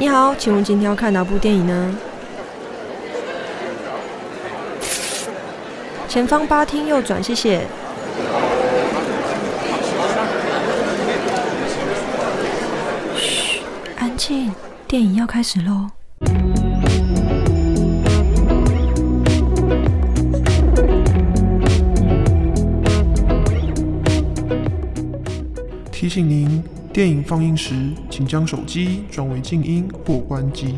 你好，请问今天要看哪部电影呢？前方八厅右转，谢谢。嘘，安静，电影要开始喽。提醒您，电影放映时，请将手机转为静音或关机。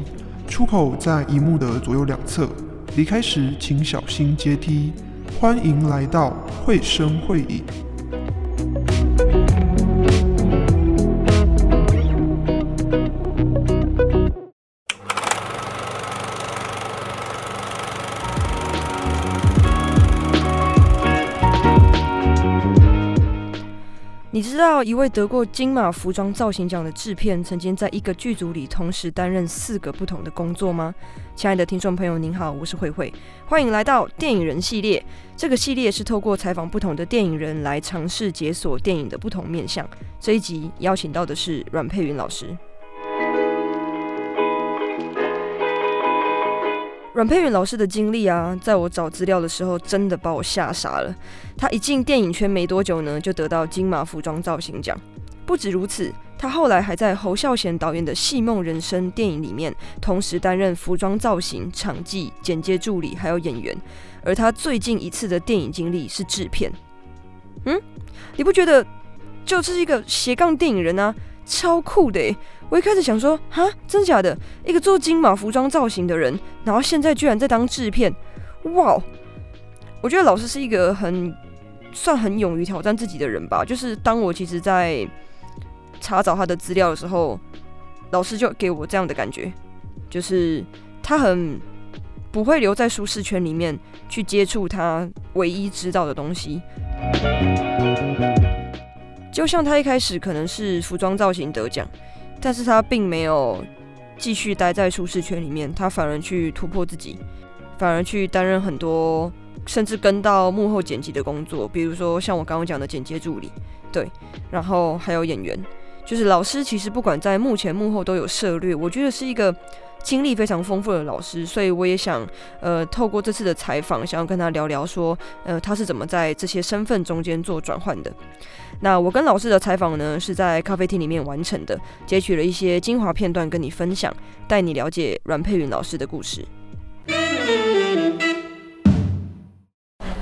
出口在荧幕的左右两侧。离开时，请小心阶梯。欢迎来到会声会影。你知道一位得过金马服装造型奖的制片，曾经在一个剧组里同时担任四个不同的工作吗？亲爱的听众朋友，您好，我是慧慧，欢迎来到电影人系列。这个系列是透过采访不同的电影人来尝试解锁电影的不同面向。这一集邀请到的是阮佩云老师。阮佩云老师的经历啊，在我找资料的时候，真的把我吓傻了。他一进电影圈没多久呢，就得到金马服装造型奖。不止如此，他后来还在侯孝贤导演的《戏梦人生》电影里面，同时担任服装造型、场记、剪接助理，还有演员。而他最近一次的电影经历是制片。嗯，你不觉得就是一个斜杠电影人啊？超酷的！我一开始想说，哈，真假的？一个做金马服装造型的人，然后现在居然在当制片，哇！我觉得老师是一个很算很勇于挑战自己的人吧。就是当我其实，在查找他的资料的时候，老师就给我这样的感觉，就是他很不会留在舒适圈里面去接触他唯一知道的东西。就像他一开始可能是服装造型得奖。但是他并没有继续待在舒适圈里面，他反而去突破自己，反而去担任很多，甚至跟到幕后剪辑的工作，比如说像我刚刚讲的剪接助理，对，然后还有演员，就是老师其实不管在幕前幕后都有涉略，我觉得是一个。经历非常丰富的老师，所以我也想，呃，透过这次的采访，想要跟他聊聊，说，呃，他是怎么在这些身份中间做转换的。那我跟老师的采访呢，是在咖啡厅里面完成的，截取了一些精华片段跟你分享，带你了解阮佩云老师的故事。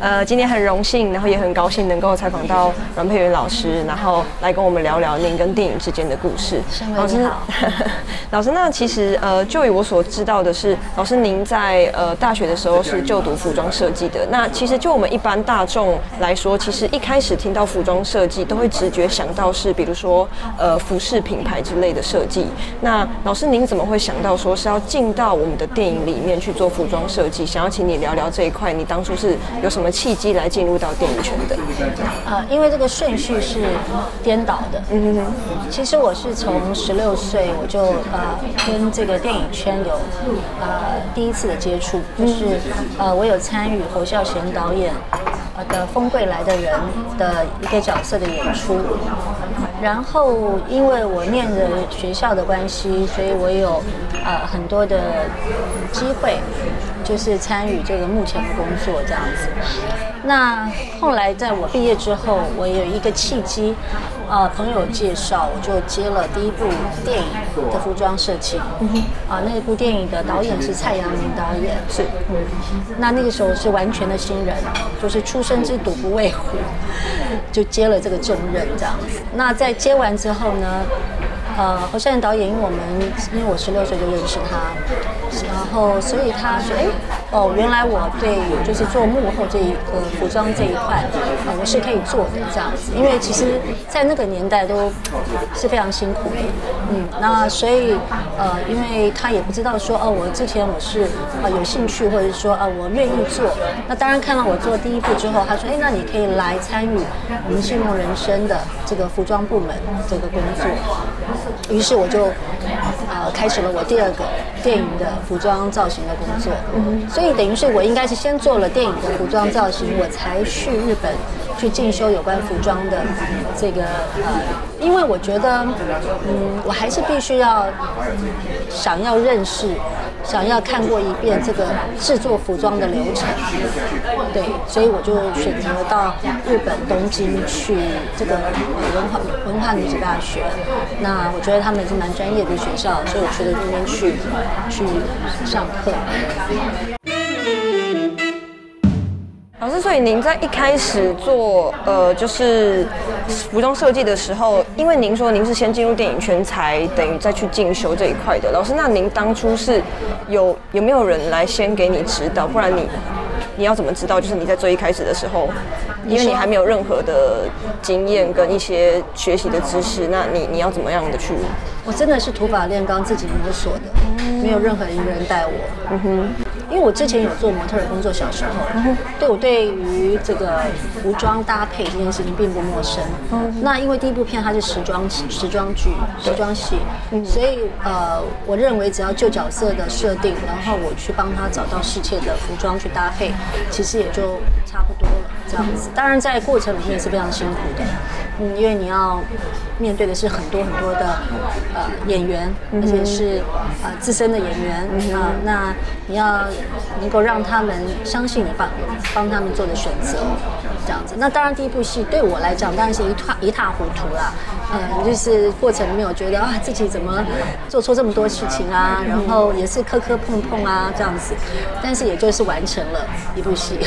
呃，今天很荣幸，然后也很高兴能够采访到阮佩云老师，然后来跟我们聊聊您跟电影之间的故事。老师好，老师，那其实呃，就以我所知道的是，老师您在呃大学的时候是就读服装设计的。那其实就我们一般大众来说，其实一开始听到服装设计，都会直觉想到是比如说呃服饰品牌之类的设计。那老师您怎么会想到说是要进到我们的电影里面去做服装设计？想要请你聊聊这一块，你当初是有什么？契机来进入到电影圈的，呃，因为这个顺序是颠倒的。嗯哼，其实我是从十六岁我就呃跟这个电影圈有呃第一次的接触，就是呃我有参与侯孝贤导演的《风贵来的人》的一个角色的演出。然后因为我念的学校的关系，所以我有呃很多的机会。就是参与这个目前的工作这样子。那后来在我毕业之后，我有一个契机，呃，朋友介绍，我就接了第一部电影的服装设计。啊，那部电影的导演是蔡阳明导演。是。嗯。那那个时候是完全的新人，就是出生之犊不畏虎，就接了这个重任这样子。那在接完之后呢？呃，侯孝贤导演，因为我们因为我十六岁就认识他，然后所以他说，哎，哦，原来我对就是做幕后这一个服装这一块，呃，我是可以做的这样子。因为其实，在那个年代都是非常辛苦的，嗯，那所以呃，因为他也不知道说，哦，我之前我是啊有兴趣，或者说啊我愿意做。那当然看到我做第一步之后，他说，哎，那你可以来参与我们信梦人生的这个服装部门这个工作。于是我就，呃，开始了我第二个电影的服装造型的工作。嗯，所以等于是我应该是先做了电影的服装造型，我才去日本去进修有关服装的这个呃因为我觉得，嗯，我还是必须要想要认识，想要看过一遍这个制作服装的流程，对，所以我就选择到日本东京去这个文化文化女子大学。那我觉得他们也是蛮专业的学校，所以我去了那边去去上课。老师，所以您在一开始做呃，就是服装设计的时候，因为您说您是先进入电影圈，才等于再去进修这一块的。老师，那您当初是有有没有人来先给你指导？不然你你要怎么知道？就是你在最一开始的时候，因为你还没有任何的经验跟一些学习的知识，那你你要怎么样的去？我真的是土法炼钢，自己摸索的，没有任何一个人带我。嗯哼，因为我之前有做模特的工作，小时候，对我对于这个服装搭配这件事情并不陌生。那因为第一部片它是时装时装剧、时装戏，所以呃，我认为只要就角色的设定，然后我去帮他找到适切的服装去搭配，其实也就差不多了。这样子，当然在过程里面是非常辛苦的，嗯，因为你要面对的是很多很多的呃演员，而且是呃资深的演员啊，那你要能够让他们相信你帮帮他们做的选择，这样子。那当然第一部戏对我来讲当然是一塌一塌糊涂啦，嗯，就是过程里面我觉得啊自己怎么做错这么多事情啊，然后也是磕磕碰碰啊这样子，但是也就是完成了一部戏。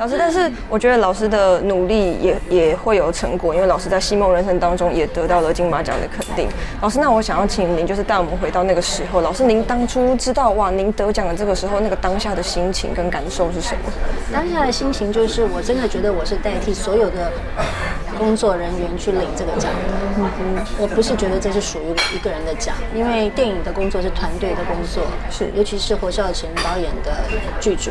老师，但是我觉得老师的努力也也会有成果，因为老师在《西梦人生》当中也得到了金马奖的肯定。老师，那我想要请您就是带我们回到那个时候。老师，您当初知道哇，您得奖的这个时候，那个当下的心情跟感受是什么？当下的心情就是，我真的觉得我是代替所有的工作人员去领这个奖的。嗯哼，我不是觉得这是属于我一个人的奖，因为电影的工作是团队的工作，是尤其是侯孝贤导演的剧组。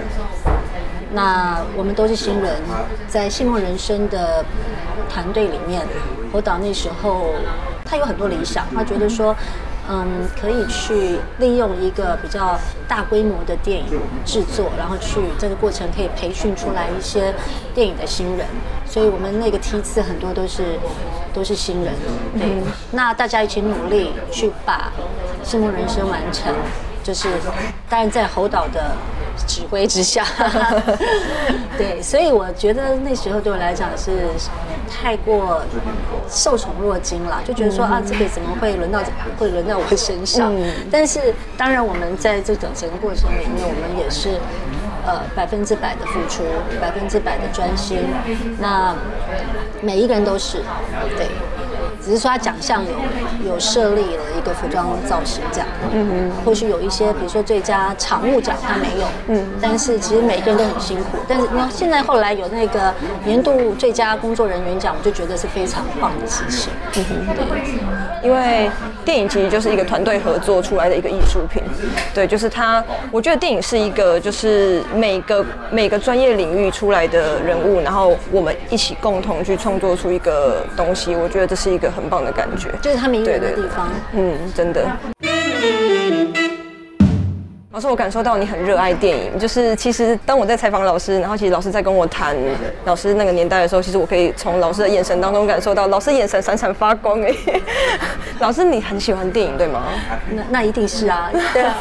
那我们都是新人，在《星梦人生》的团队里面，侯导那时候他有很多理想，他觉得说，嗯，可以去利用一个比较大规模的电影制作，然后去这个过程可以培训出来一些电影的新人，所以我们那个梯次很多都是都是新人，对，那大家一起努力去把《星梦人生》完成，就是当然在侯导的。指挥之下，对，所以我觉得那时候对我来讲是太过受宠若惊了，就觉得说啊，这个怎么会轮到会轮到我身上？但是当然，我们在这整整个过程里面，我们也是呃百分之百的付出，百分之百的专心。那每一个人都是对。只是说他奖项有有设立了一个服装造型奖，嗯嗯，或许有一些，比如说最佳场务奖他没有，嗯，但是其实每个人都很辛苦。但是你看现在后来有那个年度最佳工作人员奖，我就觉得是非常棒的事情，嗯哼，对，因为电影其实就是一个团队合作出来的一个艺术品，对，就是他，我觉得电影是一个就是每个每个专业领域出来的人物，然后我们一起共同去创作出一个东西，我觉得这是一个。很棒的感觉，就是他迷人的地方。嗯，真的。老师，我感受到你很热爱电影。就是其实当我在采访老师，然后其实老师在跟我谈老师那个年代的时候，其实我可以从老师的眼神当中感受到，老师眼神闪闪发光哎。老师，你很喜欢电影对吗？那那一定是啊，对啊，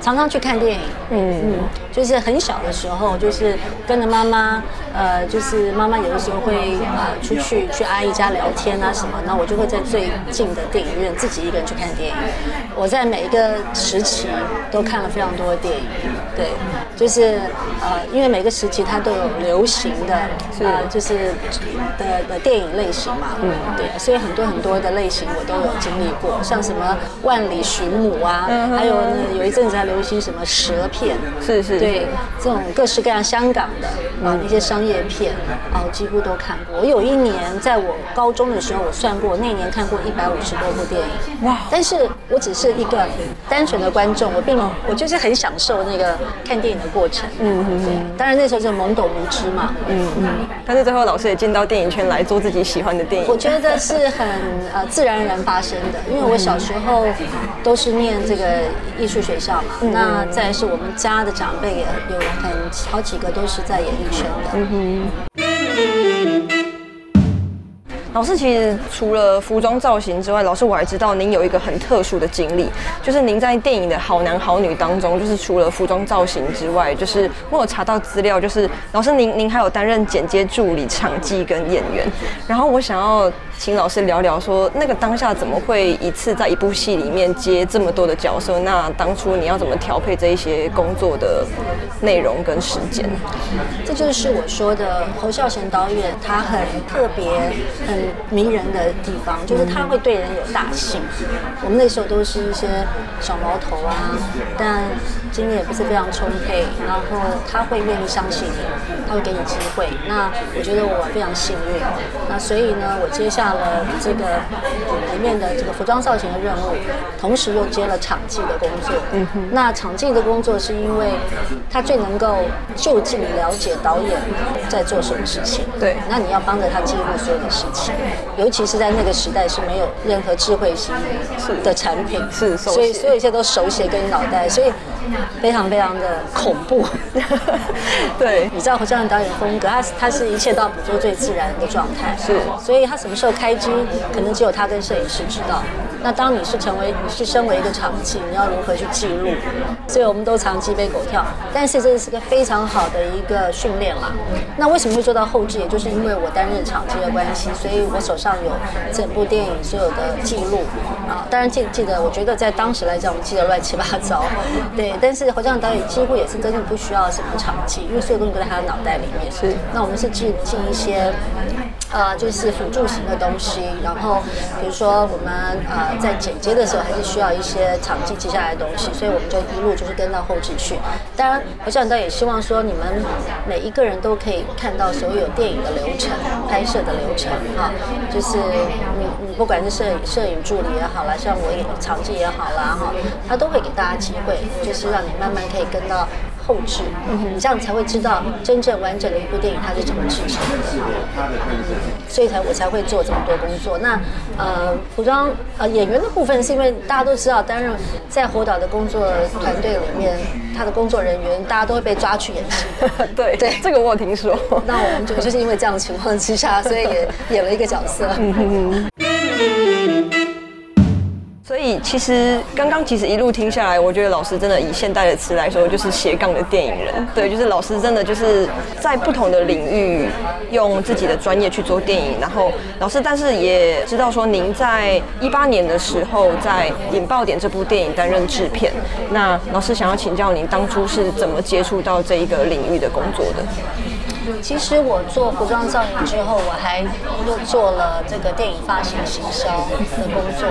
常常去看电影。嗯嗯，就是很小的时候，就是跟着妈妈，呃，就是妈妈有的时候会啊出去去阿姨家聊天啊什么，那我就会在最近的电影院自己一个人去看电影。我在每一个时期都看了非常。多的电影，对，就是呃，因为每个时期它都有流行的，呃，就是的的电影类型嘛，嗯，对，所以很多很多的类型我都有经历过，像什么万里寻母啊，还有有一阵子还流行什么蛇片，是是，对，这种各式各样香港的啊那些商业片啊，我几乎都看过。我有一年在我高中的时候，我算过那年看过一百五十多部电影，哇！但是我只是一个单纯的观众，我并我就是。很享受那个看电影的过程，嗯嗯嗯，当然那时候是懵懂无知嘛，嗯嗯，但是最后老师也进到电影圈来做自己喜欢的电影，我觉得是很呃自然而然发生的，因为我小时候都是念这个艺术学校嘛，那再是我们家的长辈也有很好几个都是在演艺圈的，嗯嗯。老师其实除了服装造型之外，老师我还知道您有一个很特殊的经历，就是您在电影的好男好女当中，就是除了服装造型之外，就是我有查到资料，就是老师您您还有担任剪接助理、场记跟演员。然后我想要请老师聊聊，说那个当下怎么会一次在一部戏里面接这么多的角色？那当初你要怎么调配这一些工作的内容跟时间？这就是我说的侯孝贤导演，他很特别、很迷人的地方，就是他会对人有大信。我们那时候都是一些小毛头啊，但经验也不是非常充沛，然后他会愿意相信你，他会给你机会。那我觉得我非常幸运，那所以呢，我接下了这个里面的这个服装造型的任务，同时又接了场记的工作。嗯哼，那场记的工作是因为他最能够就近了解导演在做什么事情。对，那你要帮着他记录所有的事情，尤其是在那个时代是没有任何智慧型的产品，是所以所有一切都手写跟脑袋，所以非常非常的恐怖。对 你知道侯导演风格，他他是一切都要捕捉最自然的状态，是所以他什么时候开机，可能只有他跟摄影师知道。那当你是成为你是身为一个场记，你要如何去记录？所以我们都常鸡飞狗跳，但是这是个非常好的一个训练啦。那为什么会做到后置？也就是因为我担任场记的关系，所以我手上有整部电影所有的记录啊。当然记记得，我觉得在当时来讲，我们记得乱七八糟，对。但是侯孝贤导演几乎也是根本不需要什么场记，因为所有东西都在他的脑袋里面。是那我们是记记一些。呃，就是辅助型的东西，然后比如说我们呃在剪接的时候，还是需要一些场记记下来的东西，所以我们就一路就是跟到后置去。当然，我想到也希望说你们每一个人都可以看到所有电影的流程、拍摄的流程哈，就是你你不管是摄影摄影助理也好啦，像我也场记也好啦哈，他都会给大家机会，就是让你慢慢可以跟到。后置，你这样才会知道真正完整的一部电影它是怎么制成的，所以才我才会做这么多工作。那呃，服装呃演员的部分是因为大家都知道，担任在火导的工作团队里面，他的工作人员大家都会被抓去演戏。对对这个我有听说。那我们就就是因为这样的情况之下，所以也演了一个角色。所以其实刚刚其实一路听下来，我觉得老师真的以现代的词来说，就是斜杠的电影人。对，就是老师真的就是在不同的领域用自己的专业去做电影。然后老师，但是也知道说您在一八年的时候在《引爆点》这部电影担任制片。那老师想要请教您，当初是怎么接触到这一个领域的工作的？其实我做服装造型之后，我还又做了这个电影发行行销的工作，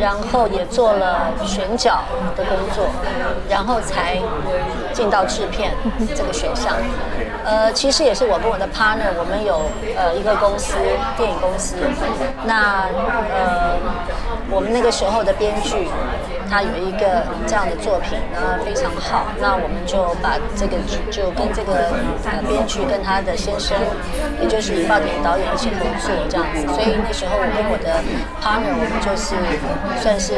然后也做了选角的工作，然后才进到制片这个选项。呃，其实也是我跟我的 partner，我们有呃一个公司，电影公司。那呃，我们那个时候的编剧，他有一个这样的作品，呢非常好，那我们就把这个就跟这个呃编剧跟他的先生，也就是引爆点导演一起合作这样子。所以那时候我跟我的 partner，我们就是算是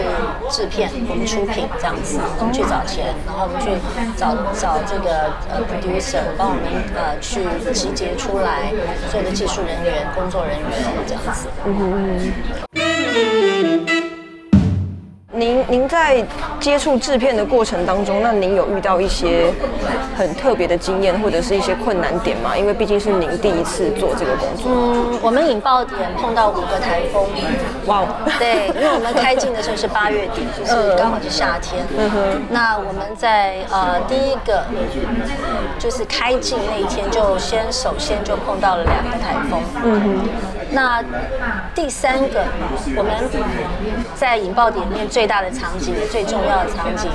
制片，我们出品这样子，我们去找钱，然后我们去找找这个呃 producer 帮我们呃去集结出来所有的技术人员、工作人员这样子。您您在接触制片的过程当中，那您有遇到一些很特别的经验，或者是一些困难点吗？因为毕竟是您第一次做这个工作。嗯，我们引爆点碰到五个台风，哇哦，对，因为我们开镜的时候是八月底，就是刚好是夏天。嗯哼。那我们在呃第一个就是开镜那一天，就先首先就碰到了两个台风。嗯哼。那第三个，我们在引爆点里面最大的场景、最重要的场景，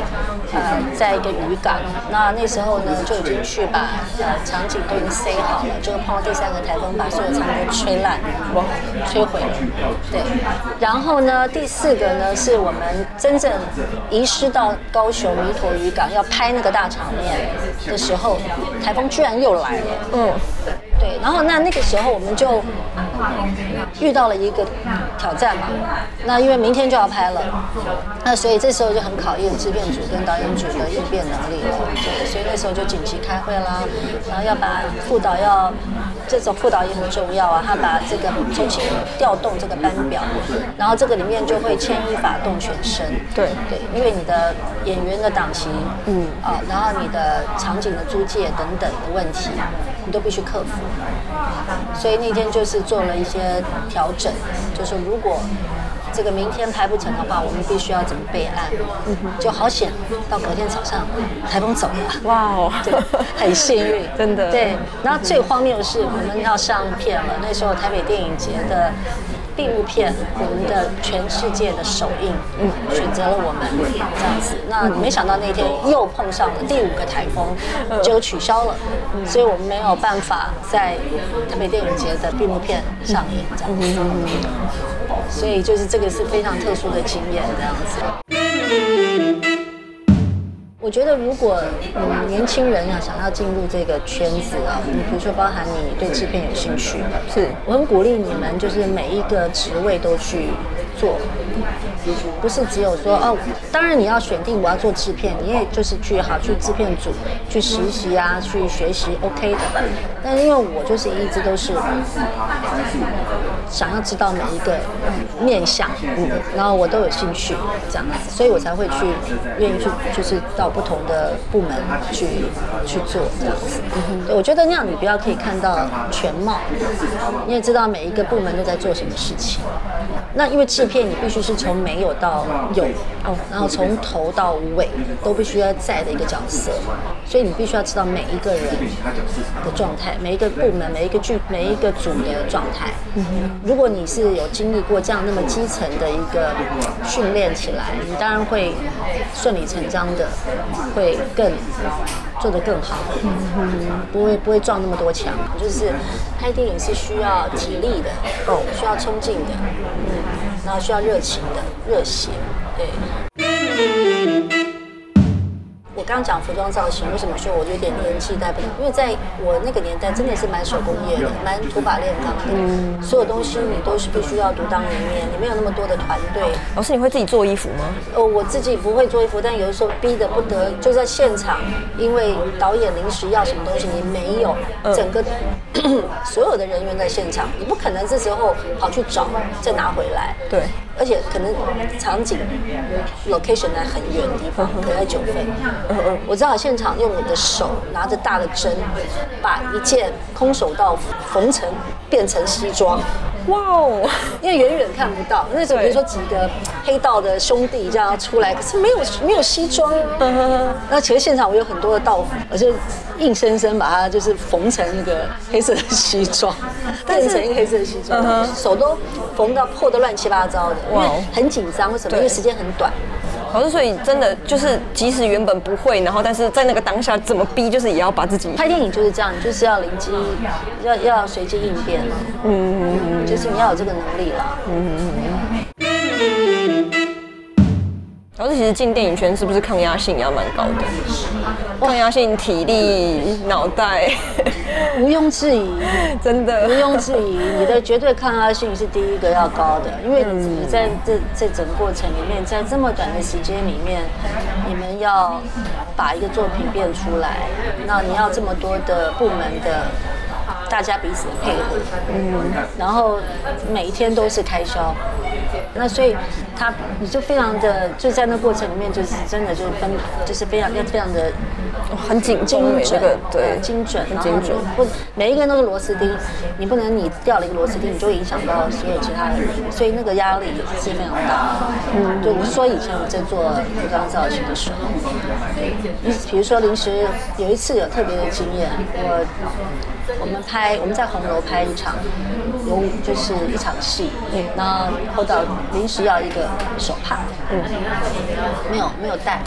呃，在一个渔港。那那时候呢，就已经去把呃场景都已经塞好了，就是碰到第三个台风，把所有场景都吹烂，哇，摧毁了。对。然后呢，第四个呢，是我们真正遗失到高雄弥陀渔港要拍那个大场面的时候，台风居然又来了。嗯。对，然后那那个时候我们就遇到了一个挑战嘛，那因为明天就要拍了，那所以这时候就很考验制片组跟导演组的应变能力了。对，所以那时候就紧急开会啦，然后要把副导要这种副导也很重要啊，他把这个重新调动这个班表，然后这个里面就会牵一发动全身。对对，因为你的演员的档期，嗯啊，然后你的场景的租借等等的问题，你都必须克服。所以那天就是做了一些调整，就是如果这个明天排不成的话，我们必须要怎么备案？嗯就好险，到隔天早上台风走了。哇哦，对，很幸运，真的对，然后最荒谬的是，我们要上片了。那时候台北电影节的闭幕片，我们的全世界的首映，嗯，选择了我们这样子。那没想到那天又碰上了第五个台风，就取消了，所以我们没有办法在台北电影节的闭幕片上映这样子。所以就是这个是非常特殊的经验这样子。我觉得，如果嗯年轻人啊想要进入这个圈子啊，你比如说包含你对制片有兴趣，是我很鼓励你们，就是每一个职位都去做，不是只有说哦，当然你要选定我要做制片，你也就是去好去制片组去实习啊，去学习 OK 的。但是因为我就是一直都是想要知道每一个面相，嗯，然后我都有兴趣这样子，所以我才会去愿意去就是到不同的部门去去做这样子。对，我觉得那样你比较可以看到全貌，你也知道每一个部门都在做什么事情。那因为制片你必须是从没有到有，哦，然后从头到尾都必须要在的一个角色，所以你必须要知道每一个人的状态，每一个部门、每一个剧、每一个组的状态。如果你是有经历过这样那么基层的一个训练起来，你当然会顺理成章的会更做得更好，不会不会撞那么多墙。就是拍电影是需要体力的，够，需要冲劲的，嗯，然后需要热情的热血，对。刚讲服装造型，为什么说我有点年纪带不了？因为在我那个年代，真的是蛮手工业的，蛮土法炼钢的。所有东西你都是必须要独当一面，你没有那么多的团队。老师，你会自己做衣服吗？哦，我自己不会做衣服，但有的时候逼得不得，就在现场，因为导演临时要什么东西，你没有整个 所有的人员在现场，你不可能这时候跑去找再拿回来。对。而且可能场景 location 在很远的地方，可能在九份。我知道现场用我的手拿着大的针，把一件空手道缝成变成西装。哇哦！因为远远看不到，那时候比如说几个黑道的兄弟这样出来，可是没有没有西装。那其实现场我有很多的道服，我就硬生生把它就是缝成那个黑色的西装，变成一个黑色的西装，手都缝到破的乱七八糟的，因为很紧张。为什么？因为时间很短。老师，所以真的就是，即使原本不会，然后但是在那个当下怎么逼，就是也要把自己拍电影就是这样，就是要灵机，要要随机应变。嗯嗯嗯，就是你要有这个能力了。嗯嗯嗯。老师，其实进电影圈是不是抗压性也要蛮高的？抗压性、体力、脑袋，毋庸置疑，真的毋庸置疑。你的绝对抗压性是第一个要高的，因为你在这这整个过程里面，在这么短的时间里面，你们要把一个作品变出来，那你要这么多的部门的。大家彼此的配合，嗯，然后每一天都是开销，那所以他你就非常的就在那过程里面就是真的就是分就是非常要非常的很紧精准，对精准很精准，不每一个人都是螺丝钉，你不能你掉了一个螺丝钉，你就影响到所有其他的人，所以那个压力是非常大。嗯，就我是说以前我在做服装造型的时候，你比如说临时有一次有特别的经验，我。我们拍，我们在红楼拍一场，有就是一场戏，嗯，然后后到临时要一个手帕，嗯，没有没有带，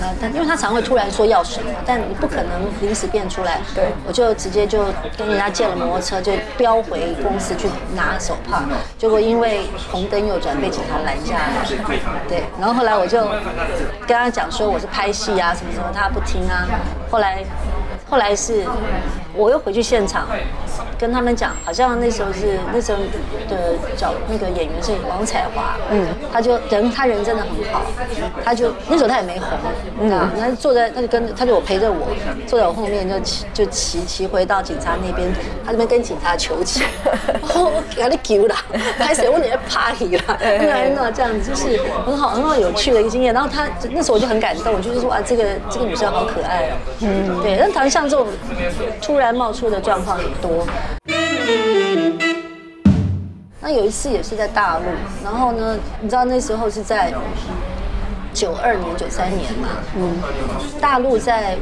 呃，但因为他常会突然说要什么，但你不可能临时变出来，对，我就直接就跟人家借了摩托车，就飙回公司去拿手帕，结果因为红灯右转被警察拦下来，对，然后后来我就跟他讲说我是拍戏啊什么什么，他不听啊，后来。后来是，我又回去现场，跟他们讲，好像那时候是那时候的角那个演员是王彩华，嗯，他就人他人真的很好，他就那时候他也没红，嗯，他坐在他就跟他就我陪着我坐在我后面就骑就骑骑回到警察那边，他那边跟警察求情，我 给他救了，开始我你在 party 了，那那这样子就是很好很好有趣的一个经验，然后他那时候我就很感动，我就是说啊这个这个女生好可爱哦，嗯，对，但台像这种突然冒出的状况很多。那有一次也是在大陆，然后呢，你知道那时候是在九二年、九三年嘛，嗯，大陆在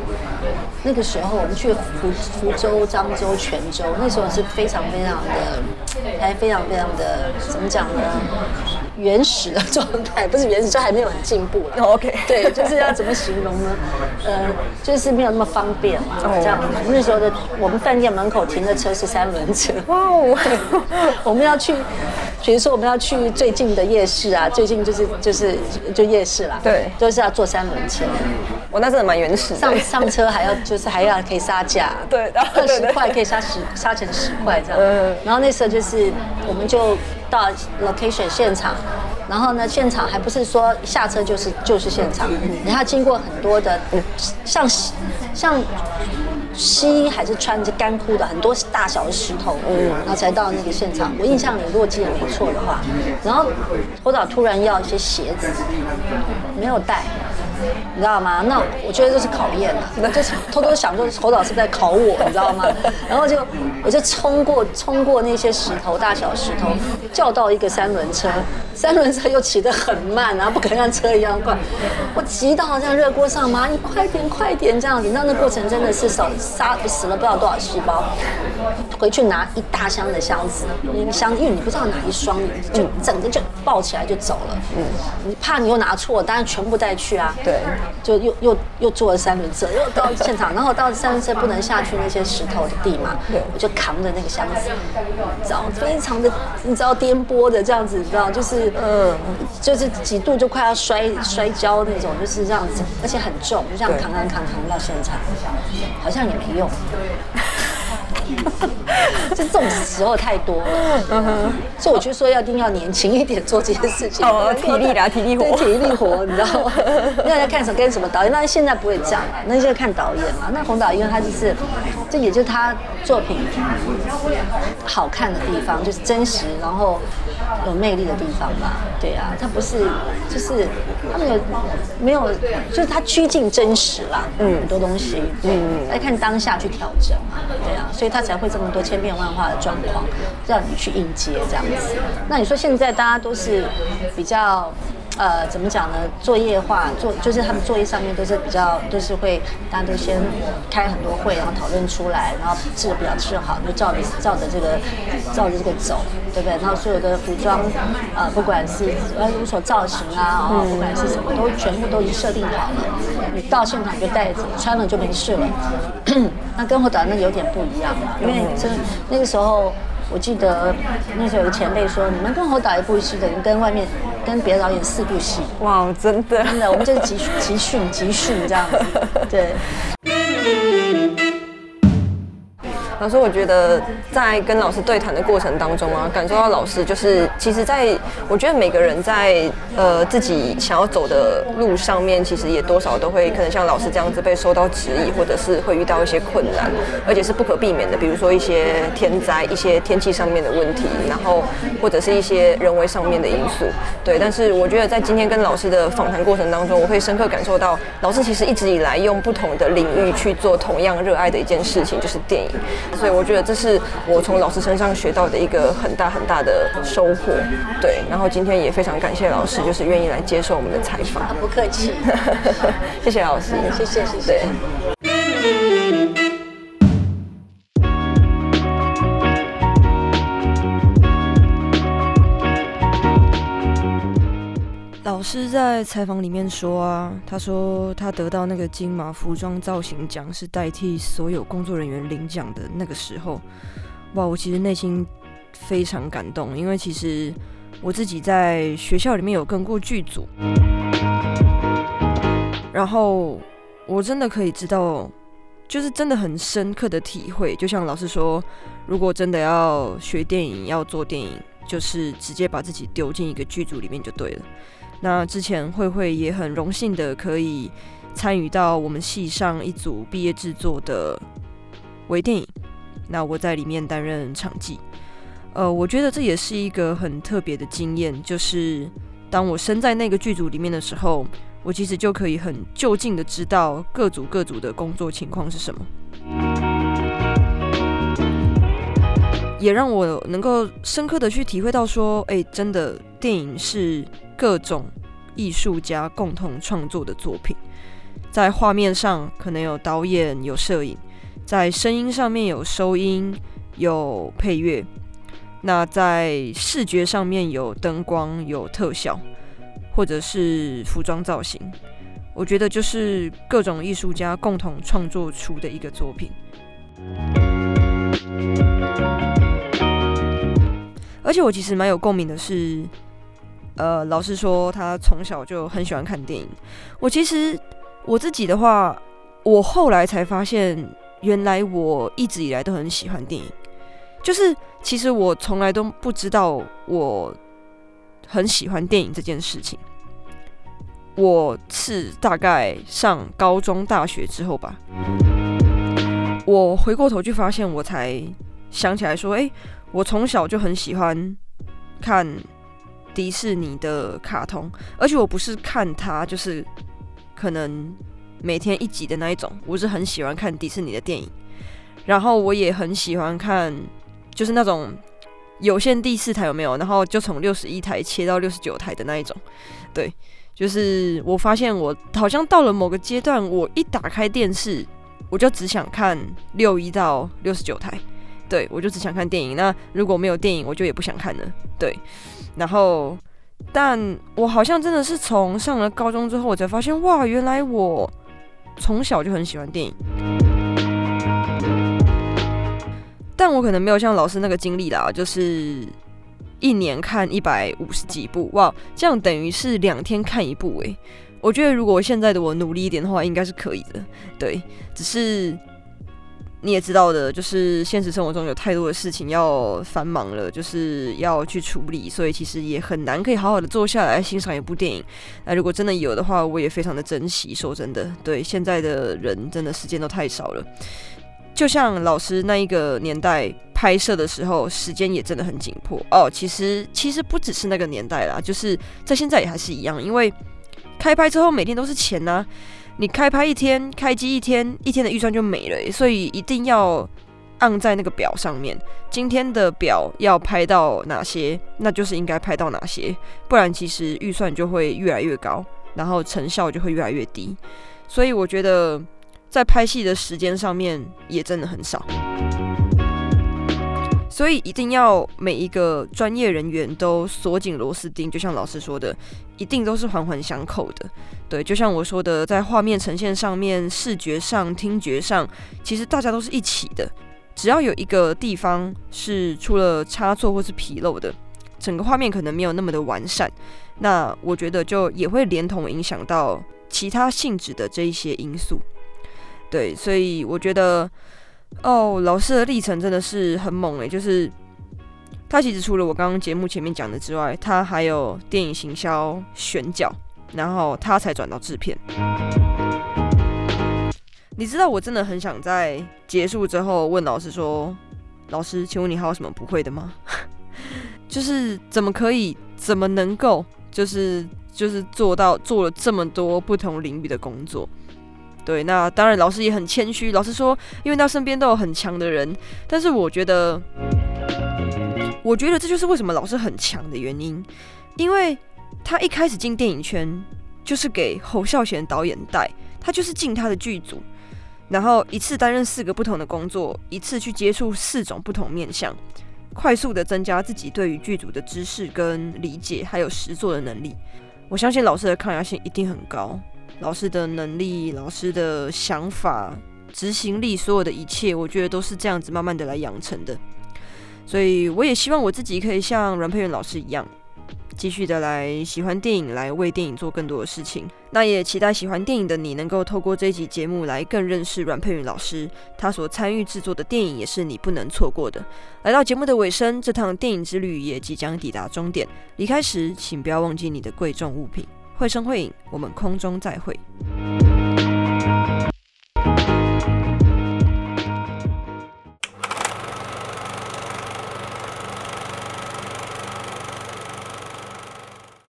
那个时候，我们去福福州、漳州、泉州，那时候是非常非常的，还非常非常的，怎么讲呢？原始的状态，不是原始，就还没有很进步了。OK，对，就是要怎么形容呢？呃，就是没有那么方便嘛，这样。那时候的我们饭店门口停的车是三轮车。哇哦，我们要去，比如说我们要去最近的夜市啊，最近就是就是就夜市啦。对，都是要坐三轮车。我那真的蛮原始。上上车还要就是还要可以杀价。对，二十块可以杀十杀成十块这样。嗯。然后那时候就是我们就。到 location 现场，然后呢，现场还不是说下车就是就是现场，你要经过很多的，像像西还是穿着干枯的很多大小的石头，嗯，然后才到那个现场。我印象里如果记得没错的话，然后侯导突然要一些鞋子，没有带。你知道吗？那我觉得这是考验那，就是偷偷想说侯导是在考我，你知道吗？然后就我就冲过冲过那些石头，大小石头，叫到一个三轮车，三轮车又骑得很慢，然后不可能像车一样快，我急到好像热锅上蚂蚁，快点快点这样子。那那过程真的是少杀死了不知道多少细胞，回去拿一大箱的箱子，一箱，因为你不知道哪一双，就整个就抱起来就走了。嗯，你怕你又拿错，当然全部带去啊。对，就又又又坐了三轮车，又到现场，然后到三轮车不能下去那些石头的地嘛，对，我就扛着那个箱子，你知道非常的你知道颠簸的这样子，你知道就是嗯，就是几度就快要摔摔跤那种，就是这样子，而且很重，就这样扛扛扛扛到现场，好像也没用。就这种时候太多了，所以我就说要一定要年轻一点做这些事情。哦，体力啦，体力活，体力活，你知道吗？那要看什么跟什么导演？那现在不会这样了，那现在看导演嘛。那洪导因为他就是，这也就是他作品好看的地方，就是真实，然后有魅力的地方吧。对啊，他不是，就是他没有没有，就是他趋近真实啦。嗯，很多东西，嗯，来看当下去调整嘛。对啊，所以。他才会这么多千变万化的状况，让你去应接这样子。那你说现在大家都是比较。呃，怎么讲呢？作业化做就是他们作业上面都是比较都是会，大家都先开很多会，然后讨论出来，然后制比较制好，就照着照着这个照着这个走，对不对？然后所有的服装，呃，不管是呃有所造型啊，哦，不管是什么，都全部都已经设定好了。你到现场就带着，穿了就没事了。那跟我导那有点不一样，因为真那个时候。我记得那时候有个前辈说：“你们跟我导一部戏，等于跟外面跟别的导演四部戏。”哇，真的，真的，我们就是集集训集训这样子，对。老师，我觉得在跟老师对谈的过程当中啊，感受到老师就是，其实在我觉得每个人在呃自己想要走的路上面，其实也多少都会可能像老师这样子被受到质疑，或者是会遇到一些困难，而且是不可避免的，比如说一些天灾、一些天气上面的问题，然后或者是一些人为上面的因素。对，但是我觉得在今天跟老师的访谈过程当中，我会深刻感受到，老师其实一直以来用不同的领域去做同样热爱的一件事情，就是电影。所以我觉得这是我从老师身上学到的一个很大很大的收获，对。然后今天也非常感谢老师，就是愿意来接受我们的采访。不客气，谢谢老师，谢谢谢谢。老师在采访里面说啊，他说他得到那个金马服装造型奖是代替所有工作人员领奖的那个时候，哇，我其实内心非常感动，因为其实我自己在学校里面有跟过剧组，然后我真的可以知道就是真的很深刻的体会。就像老师说，如果真的要学电影，要做电影，就是直接把自己丢进一个剧组里面就对了。那之前慧慧也很荣幸的可以参与到我们系上一组毕业制作的微电影，那我在里面担任场记。呃，我觉得这也是一个很特别的经验，就是当我身在那个剧组里面的时候，我其实就可以很就近的知道各组各组的工作情况是什么，也让我能够深刻的去体会到说，哎，真的电影是各种艺术家共同创作的作品，在画面上可能有导演有摄影，在声音上面有收音有配乐。那在视觉上面有灯光、有特效，或者是服装造型，我觉得就是各种艺术家共同创作出的一个作品。而且我其实蛮有共鸣的是，呃，老师说他从小就很喜欢看电影。我其实我自己的话，我后来才发现，原来我一直以来都很喜欢电影。就是，其实我从来都不知道我很喜欢电影这件事情。我是大概上高中、大学之后吧，我回过头去发现，我才想起来说，哎，我从小就很喜欢看迪士尼的卡通，而且我不是看它，就是可能每天一集的那一种，我是很喜欢看迪士尼的电影，然后我也很喜欢看。就是那种有线第四台有没有？然后就从六十一台切到六十九台的那一种，对，就是我发现我好像到了某个阶段，我一打开电视，我就只想看六一到六十九台，对我就只想看电影。那如果没有电影，我就也不想看了，对。然后，但我好像真的是从上了高中之后，我才发现，哇，原来我从小就很喜欢电影。但我可能没有像老师那个经历啦，就是一年看一百五十几部，哇，这样等于是两天看一部诶。我觉得如果现在的我努力一点的话，应该是可以的。对，只是你也知道的，就是现实生活中有太多的事情要繁忙了，就是要去处理，所以其实也很难可以好好的坐下来欣赏一部电影。那如果真的有的话，我也非常的珍惜。说真的，对现在的人，真的时间都太少了。就像老师那一个年代拍摄的时候，时间也真的很紧迫哦。其实其实不只是那个年代啦，就是在现在也还是一样。因为开拍之后每天都是钱呐，你开拍一天，开机一天，一天的预算就没了，所以一定要按在那个表上面。今天的表要拍到哪些，那就是应该拍到哪些，不然其实预算就会越来越高，然后成效就会越来越低。所以我觉得。在拍戏的时间上面也真的很少，所以一定要每一个专业人员都锁紧螺丝钉，就像老师说的，一定都是环环相扣的。对，就像我说的，在画面呈现上面、视觉上、听觉上，其实大家都是一起的。只要有一个地方是出了差错或是纰漏的，整个画面可能没有那么的完善，那我觉得就也会连同影响到其他性质的这一些因素。对，所以我觉得，哦，老师的历程真的是很猛诶。就是他其实除了我刚刚节目前面讲的之外，他还有电影行销选角，然后他才转到制片。你知道，我真的很想在结束之后问老师说：“老师，请问你还有什么不会的吗？就是怎么可以，怎么能够，就是就是做到做了这么多不同领域的工作？”对，那当然，老师也很谦虚。老师说，因为他身边都有很强的人，但是我觉得，我觉得这就是为什么老师很强的原因，因为他一开始进电影圈就是给侯孝贤导演带，他就是进他的剧组，然后一次担任四个不同的工作，一次去接触四种不同面向，快速的增加自己对于剧组的知识跟理解，还有实作的能力。我相信老师的抗压性一定很高。老师的能力、老师的想法、执行力，所有的一切，我觉得都是这样子慢慢的来养成的。所以我也希望我自己可以像阮佩元老师一样，继续的来喜欢电影，来为电影做更多的事情。那也期待喜欢电影的你能够透过这一集节目来更认识阮佩云老师，他所参与制作的电影也是你不能错过的。来到节目的尾声，这趟电影之旅也即将抵达终点。离开时，请不要忘记你的贵重物品。绘声绘影，我们空中再会。